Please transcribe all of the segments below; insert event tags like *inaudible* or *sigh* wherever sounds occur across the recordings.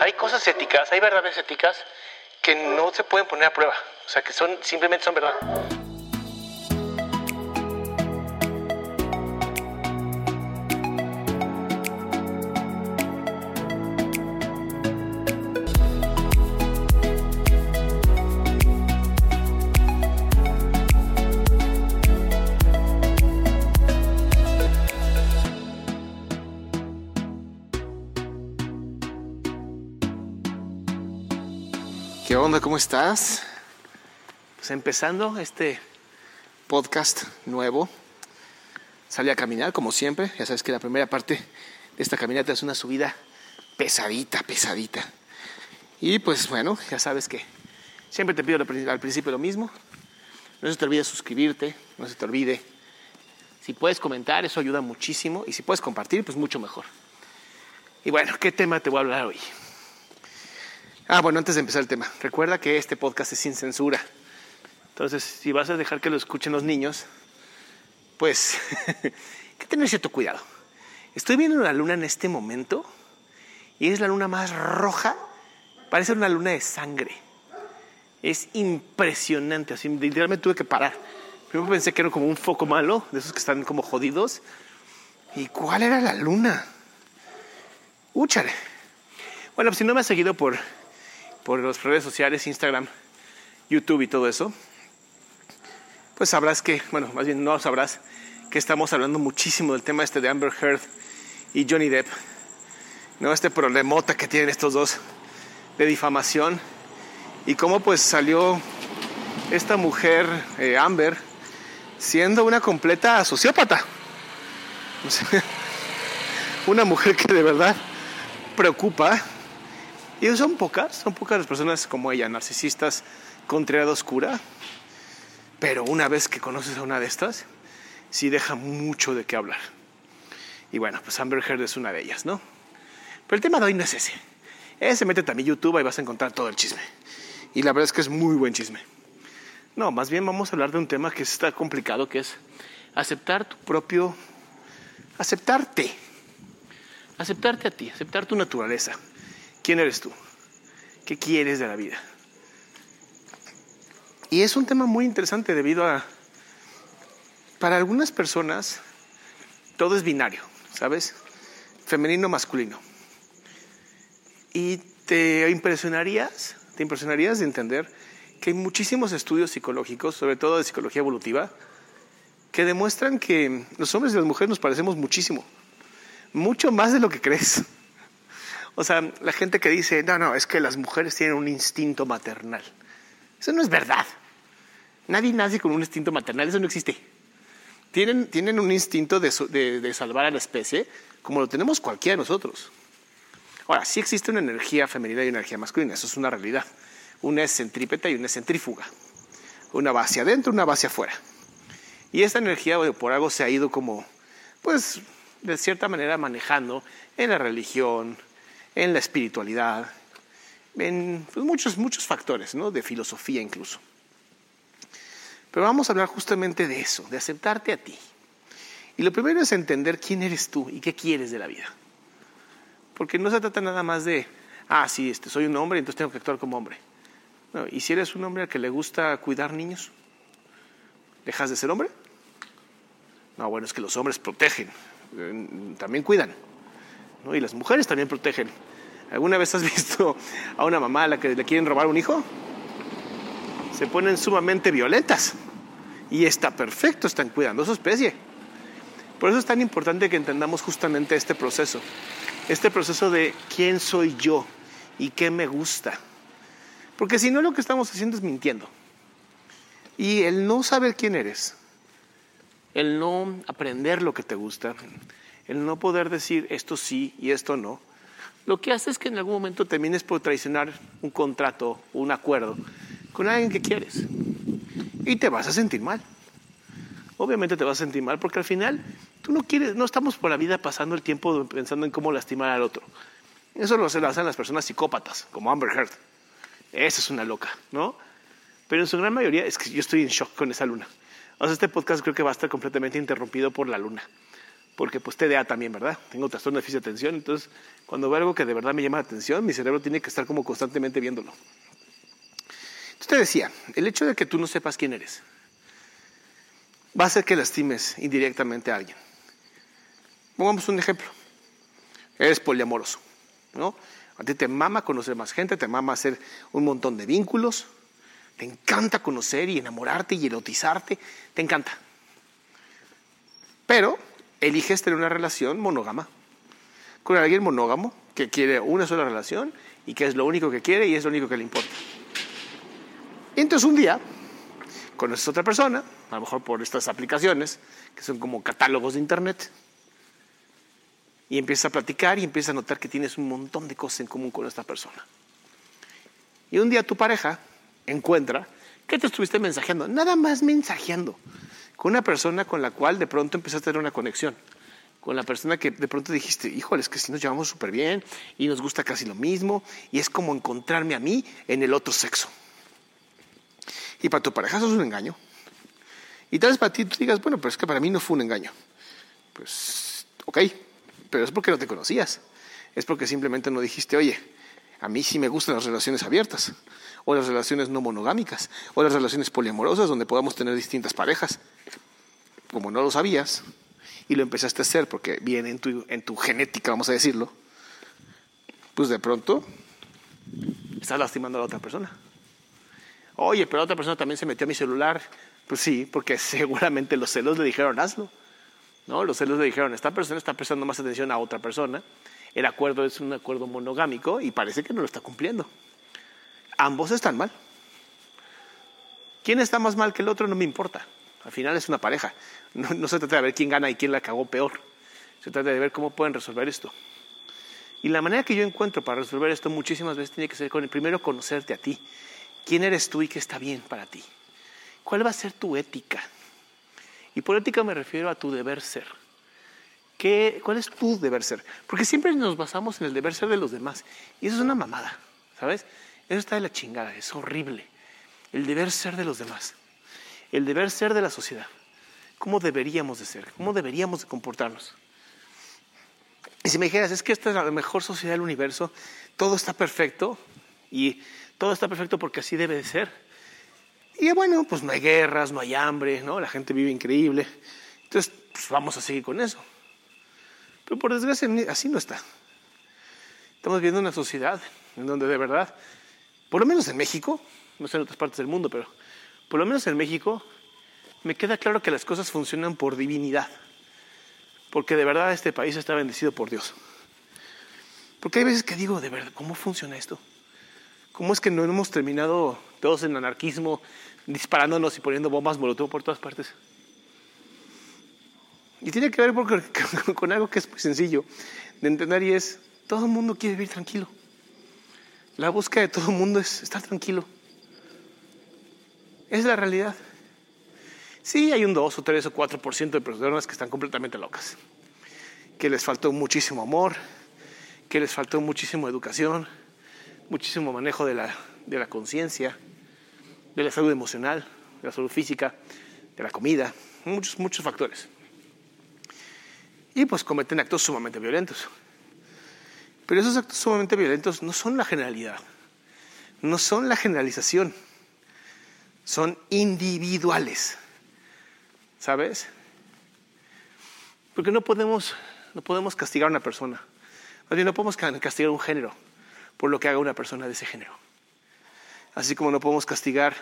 Hay cosas éticas, hay verdades éticas que no se pueden poner a prueba. O sea, que son simplemente son verdad. Onda? ¿Cómo estás? Pues empezando este Podcast nuevo. Salí a caminar como siempre. Ya sabes que la primera parte de esta caminata es una subida pesadita, pesadita. Y pues bueno, ya sabes que siempre te pido al principio lo mismo. No se te olvide suscribirte, no se te olvide. Si puedes comentar, eso ayuda muchísimo. Y si puedes compartir, pues mucho mejor. Y bueno, ¿qué tema te voy a hablar hoy? Ah, bueno, antes de empezar el tema, recuerda que este podcast es sin censura. Entonces, si vas a dejar que lo escuchen los niños, pues hay *laughs* que tener cierto cuidado. Estoy viendo la luna en este momento y es la luna más roja, parece una luna de sangre. Es impresionante, así literalmente tuve que parar. Primero pensé que era como un foco malo, de esos que están como jodidos. ¿Y cuál era la luna? Úchale. Bueno, pues si no me has seguido por por las redes sociales, Instagram, YouTube y todo eso, pues sabrás que, bueno, más bien no sabrás que estamos hablando muchísimo del tema este de Amber Heard y Johnny Depp, ¿no? Este problemota que tienen estos dos de difamación y cómo pues salió esta mujer, eh, Amber, siendo una completa sociópata. *laughs* una mujer que de verdad preocupa y son pocas, son pocas las personas como ella, narcisistas con triada oscura. Pero una vez que conoces a una de estas, sí deja mucho de qué hablar. Y bueno, pues Amber Heard es una de ellas, ¿no? Pero el tema de hoy no es ese. Ese métete a mi YouTube y vas a encontrar todo el chisme. Y la verdad es que es muy buen chisme. No, más bien vamos a hablar de un tema que está complicado, que es aceptar tu propio... Aceptarte. Aceptarte a ti, aceptar tu naturaleza. ¿Quién eres tú? ¿Qué quieres de la vida? Y es un tema muy interesante debido a, para algunas personas, todo es binario, ¿sabes? Femenino, masculino. Y te impresionarías, te impresionarías de entender que hay muchísimos estudios psicológicos, sobre todo de psicología evolutiva, que demuestran que los hombres y las mujeres nos parecemos muchísimo, mucho más de lo que crees. O sea, la gente que dice, no, no, es que las mujeres tienen un instinto maternal. Eso no es verdad. Nadie nace con un instinto maternal, eso no existe. Tienen, tienen un instinto de, de, salvar a la especie como lo tenemos cualquiera de nosotros. Ahora, sí existe una energía femenina y una energía masculina, eso es una realidad. Una es centrípeta y una es centrífuga. Una va hacia adentro, una va hacia afuera. Y esta energía por algo se ha ido como, pues, de cierta manera manejando en la religión, en la espiritualidad, en pues, muchos, muchos factores, ¿no? de filosofía incluso. Pero vamos a hablar justamente de eso, de aceptarte a ti. Y lo primero es entender quién eres tú y qué quieres de la vida. Porque no se trata nada más de, ah, sí, este, soy un hombre, entonces tengo que actuar como hombre. ¿Y si eres un hombre al que le gusta cuidar niños? ¿Dejas de ser hombre? No, bueno, es que los hombres protegen, eh, también cuidan. Y las mujeres también protegen. ¿Alguna vez has *laughs* visto a una mamá a la que le quieren robar un hijo? Se ponen sumamente violentas. Y está perfecto, están cuidando a su especie. Por eso es tan importante que entendamos justamente este proceso. Este proceso de quién soy yo y qué me gusta. Porque si no, lo que estamos haciendo es mintiendo. Y el no saber quién eres, el no aprender lo que te gusta, el no poder decir esto sí y esto no, lo que hace es que en algún momento termines por traicionar un contrato, un acuerdo con alguien que quieres. Y te vas a sentir mal. Obviamente te vas a sentir mal porque al final tú no quieres, no estamos por la vida pasando el tiempo pensando en cómo lastimar al otro. Eso lo hacen las personas psicópatas, como Amber Heard. Esa es una loca, ¿no? Pero en su gran mayoría es que yo estoy en shock con esa luna. O sea, este podcast creo que va a estar completamente interrumpido por la luna. Porque pues TDA también, ¿verdad? Tengo trastorno de déficit de atención, entonces cuando veo algo que de verdad me llama la atención, mi cerebro tiene que estar como constantemente viéndolo. Entonces te decía, el hecho de que tú no sepas quién eres va a hacer que lastimes indirectamente a alguien. Pongamos un ejemplo. Eres poliamoroso, ¿no? A ti te mama conocer más gente, te mama hacer un montón de vínculos, te encanta conocer y enamorarte y erotizarte, te encanta. Pero eliges tener una relación monógama con alguien monógamo que quiere una sola relación y que es lo único que quiere y es lo único que le importa. Entonces un día conoces a otra persona, a lo mejor por estas aplicaciones, que son como catálogos de internet, y empiezas a platicar y empiezas a notar que tienes un montón de cosas en común con esta persona. Y un día tu pareja encuentra que te estuviste mensajeando, nada más mensajeando, con una persona con la cual de pronto empezaste a tener una conexión, con la persona que de pronto dijiste, híjole, es que si nos llevamos súper bien y nos gusta casi lo mismo, y es como encontrarme a mí en el otro sexo. Y para tu pareja eso es un engaño. Y tal vez para ti tú digas, bueno, pero es que para mí no fue un engaño. Pues, ok, pero es porque no te conocías. Es porque simplemente no dijiste, oye, a mí sí me gustan las relaciones abiertas, o las relaciones no monogámicas, o las relaciones poliamorosas donde podamos tener distintas parejas. Como no lo sabías y lo empezaste a hacer porque viene en tu, en tu genética, vamos a decirlo, pues de pronto estás lastimando a la otra persona. Oye, pero la otra persona también se metió a mi celular. Pues sí, porque *laughs* seguramente los celos le dijeron hazlo. ¿no? Los celos le dijeron, esta persona está prestando más atención a otra persona. El acuerdo es un acuerdo monogámico y parece que no lo está cumpliendo. Ambos están mal. ¿Quién está más mal que el otro? No me importa. Al final es una pareja. No, no se trata de ver quién gana y quién la cagó peor. Se trata de ver cómo pueden resolver esto. Y la manera que yo encuentro para resolver esto muchísimas veces tiene que ser con el primero conocerte a ti. ¿Quién eres tú y qué está bien para ti? ¿Cuál va a ser tu ética? Y por ética me refiero a tu deber ser. ¿Qué, ¿Cuál es tu deber ser? Porque siempre nos basamos en el deber ser de los demás. Y eso es una mamada, ¿sabes? Eso está de la chingada, es horrible. El deber ser de los demás. El deber ser de la sociedad. ¿Cómo deberíamos de ser? ¿Cómo deberíamos de comportarnos? Y si me dijeras, es que esta es la mejor sociedad del universo, todo está perfecto y todo está perfecto porque así debe de ser. Y bueno, pues no hay guerras, no hay hambre, ¿no? La gente vive increíble. Entonces, pues vamos a seguir con eso. Pero por desgracia, así no está. Estamos viendo una sociedad en donde de verdad, por lo menos en México, no sé en otras partes del mundo, pero por lo menos en México, me queda claro que las cosas funcionan por divinidad. Porque de verdad este país está bendecido por Dios. Porque hay veces que digo, de verdad, ¿cómo funciona esto? ¿Cómo es que no hemos terminado todos en anarquismo, disparándonos y poniendo bombas molotov por todas partes? Y tiene que ver *laughs* con algo que es muy sencillo de entender y es, todo el mundo quiere vivir tranquilo. La búsqueda de todo el mundo es estar tranquilo. Es la realidad. Sí, hay un 2 o 3 o 4% de personas que están completamente locas, que les faltó muchísimo amor, que les faltó muchísima educación, muchísimo manejo de la, de la conciencia, de la salud emocional. de la salud física, de la comida, muchos, muchos factores. Y pues cometen actos sumamente violentos. Pero esos actos sumamente violentos no son la generalidad, no son la generalización, son individuales. ¿Sabes? Porque no podemos, no podemos castigar a una persona. no podemos castigar un género por lo que haga una persona de ese género. Así como no podemos castigar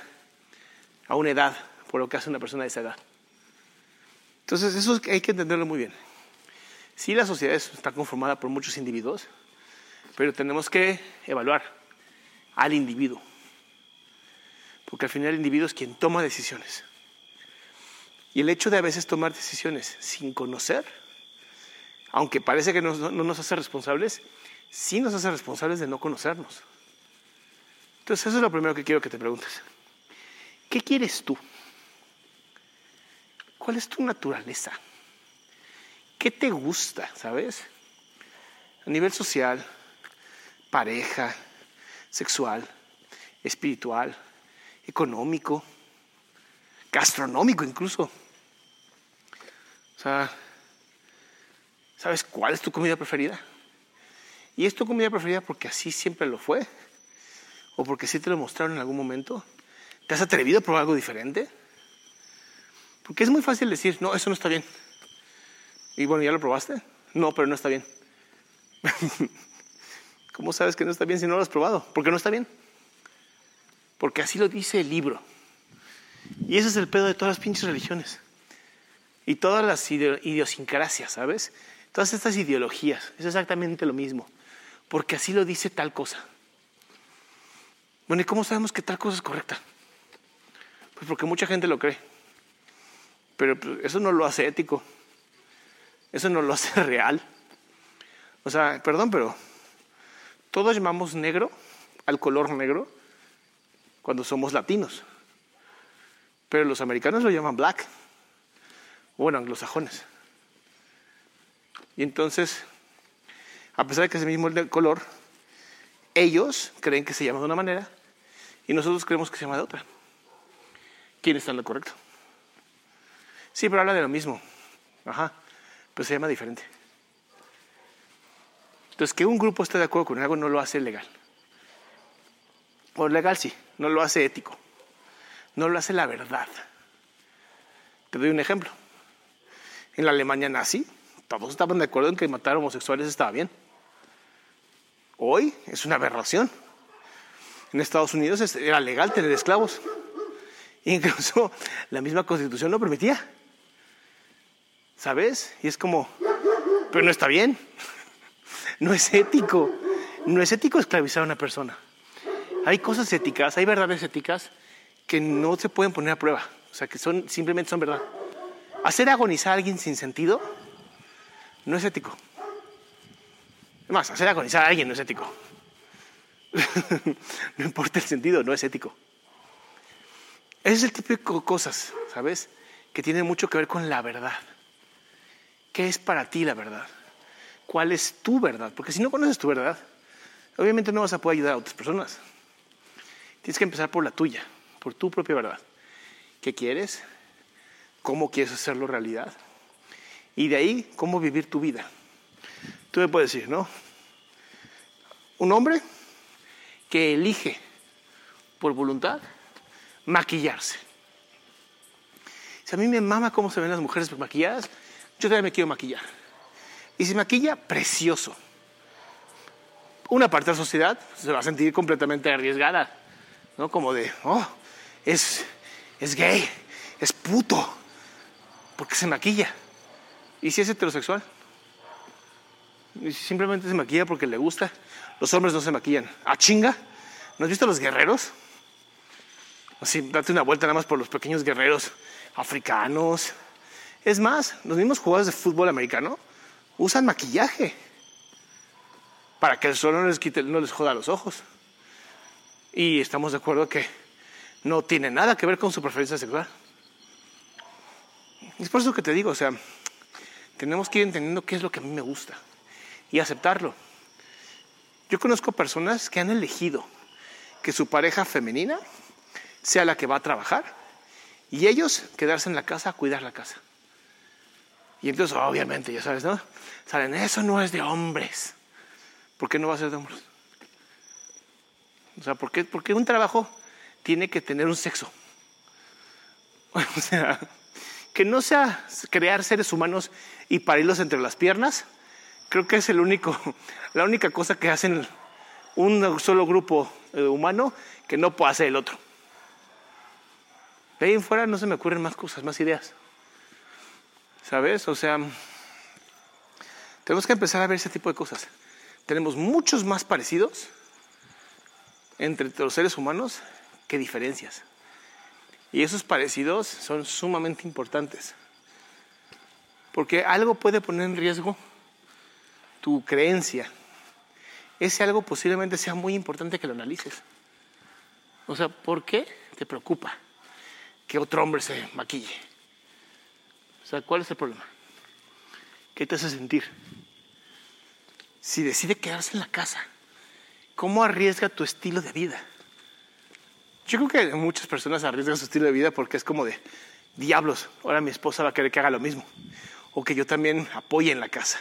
a una edad por lo que hace una persona de esa edad. Entonces, eso hay que entenderlo muy bien. Sí, la sociedad está conformada por muchos individuos, pero tenemos que evaluar al individuo. Porque al final el individuo es quien toma decisiones. Y el hecho de a veces tomar decisiones sin conocer, aunque parece que no, nos hace responsables, sí nos hace responsables de no conocernos. Entonces eso es lo primero que quiero que te preguntes. ¿Qué quieres tú? ¿Cuál es tu naturaleza? ¿Qué te gusta, sabes? A nivel social, pareja, sexual, espiritual, económico, gastronómico incluso. O sea, ¿sabes cuál es tu comida preferida? ¿Y es tu comida preferida porque así siempre lo fue? ¿O porque sí te lo mostraron en algún momento? ¿Te has atrevido a probar algo diferente? Porque es muy fácil decir, no, eso no está bien. Y bueno, ¿ya lo probaste? No, pero no está bien. *laughs* ¿Cómo sabes que no está bien si no lo has probado? Porque no está bien. Porque así lo dice el libro. Y ese es el pedo de todas las pinches religiones. Y todas las idiosincrasias, ¿sabes? Todas estas ideologías, es exactamente lo mismo, porque así lo dice tal cosa. Bueno, ¿y cómo sabemos que tal cosa es correcta? Pues porque mucha gente lo cree. Pero pues, eso no lo hace ético. Eso no lo hace *laughs* real. O sea, perdón, pero todos llamamos negro al color negro cuando somos latinos. Pero los americanos lo llaman black bueno, anglosajones. Y entonces, a pesar de que es el mismo color, ellos creen que se llama de una manera y nosotros creemos que se llama de otra. ¿Quién está en lo correcto? Sí, pero habla de lo mismo. Ajá, pero se llama diferente. Entonces, que un grupo esté de acuerdo con algo no lo hace legal. O legal sí, no lo hace ético. No lo hace la verdad. Te doy un ejemplo en la Alemania nazi, todos estaban de acuerdo en que matar homosexuales estaba bien. Hoy es una aberración. En Estados Unidos era legal tener esclavos. *laughs* Incluso la misma constitución lo permitía. ¿Sabes? Y es como, pero no está bien. No es ético. No es ético esclavizar a una persona. Hay cosas éticas, hay verdades éticas que no se pueden poner a prueba. O sea, que son, simplemente son verdad. Hacer agonizar a alguien sin sentido no es ético. Es más, hacer agonizar a alguien no es ético. *laughs* no importa el sentido, no es ético. Es el tipo de cosas, ¿sabes? Que tienen mucho que ver con la verdad. ¿Qué es para ti la verdad? ¿Cuál es tu verdad? Porque si no conoces tu verdad, obviamente no vas a poder ayudar a otras personas. Tienes que empezar por la tuya, por tu propia verdad. ¿Qué quieres? cómo quieres hacerlo realidad. Y de ahí, cómo vivir tu vida. Tú me puedes decir, ¿no? Un hombre que elige por voluntad maquillarse. Si a mí me mama cómo se ven las mujeres maquilladas, yo también me quiero maquillar. Y si maquilla, precioso. Una parte de la sociedad se va a sentir completamente arriesgada, ¿no? Como de, oh, es, es gay, es puto porque se maquilla. ¿Y si es heterosexual? ¿Y si simplemente se maquilla porque le gusta? Los hombres no se maquillan. ¿A chinga? ¿No has visto a los guerreros? Así, date una vuelta nada más por los pequeños guerreros africanos. Es más, los mismos jugadores de fútbol americano usan maquillaje para que el sol no les, quite, no les joda los ojos. Y estamos de acuerdo que no tiene nada que ver con su preferencia sexual. Es por eso que te digo, o sea, tenemos que ir entendiendo qué es lo que a mí me gusta y aceptarlo. Yo conozco personas que han elegido que su pareja femenina sea la que va a trabajar Y ellos quedarse en la casa a cuidar la casa. Y entonces, obviamente, ya sabes, ¿no? Salen, eso no es de hombres. ¿Por qué no va a ser de hombres? O sea, ¿por qué, porque un trabajo tiene que tener un sexo? *laughs* O sea, que no sea crear seres humanos y parirlos entre las piernas, creo que es el único, *laughs* la única cosa que hacen un solo grupo eh, humano que no puede hacer el otro. De ahí en fuera no se me ocurren más cosas, más ideas. ¿Sabes? O sea, tenemos que empezar a ver ese tipo de cosas. Tenemos muchos más parecidos entre los seres humanos que diferencias. Y esos parecidos son sumamente importantes. Porque algo puede poner en riesgo tu creencia. Ese algo posiblemente sea muy importante que lo analices. O sea, ¿por qué te preocupa que otro hombre se maquille? ¿Cuál es el problema? ¿Qué te hace sentir? Si decide quedarse en la casa, ¿cómo arriesga tu estilo de vida? Yo creo que muchas personas arriesgan su estilo de vida porque es como de, diablos, ahora mi esposa va a querer que haga lo mismo. O que yo también apoye en la casa.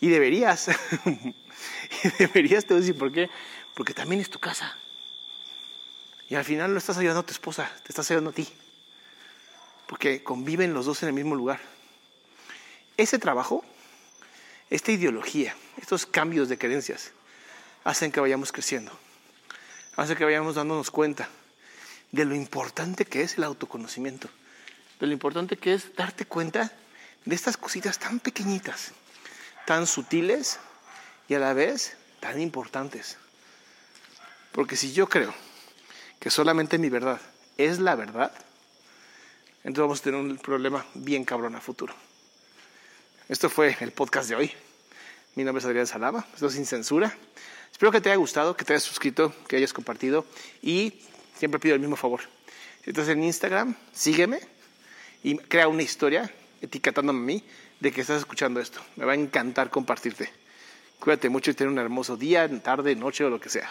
Y deberías. *laughs* y deberías, te voy a decir por qué. Porque también es tu casa. Y al final no estás ayudando a tu esposa, te estás ayudando a ti. Porque conviven los dos en el mismo lugar. Ese trabajo, esta ideología, estos cambios de creencias, hacen que vayamos creciendo hace que vayamos dándonos cuenta de lo importante que es el autoconocimiento, de lo importante que es darte cuenta de estas cositas tan pequeñitas, tan sutiles y a la vez tan importantes. Porque si yo creo que solamente mi verdad es la verdad, entonces vamos a tener un problema bien cabrón a futuro. Esto fue el podcast de hoy. Mi nombre es Adrián Salama, esto es sin censura. Espero que te haya gustado, que te hayas suscrito, que hayas compartido y siempre pido el mismo favor. Si estás en Instagram, sígueme y crea una historia etiquetándome a mí de que estás escuchando esto. Me va a encantar compartirte. Cuídate mucho y ten un hermoso día, tarde, noche o lo que sea.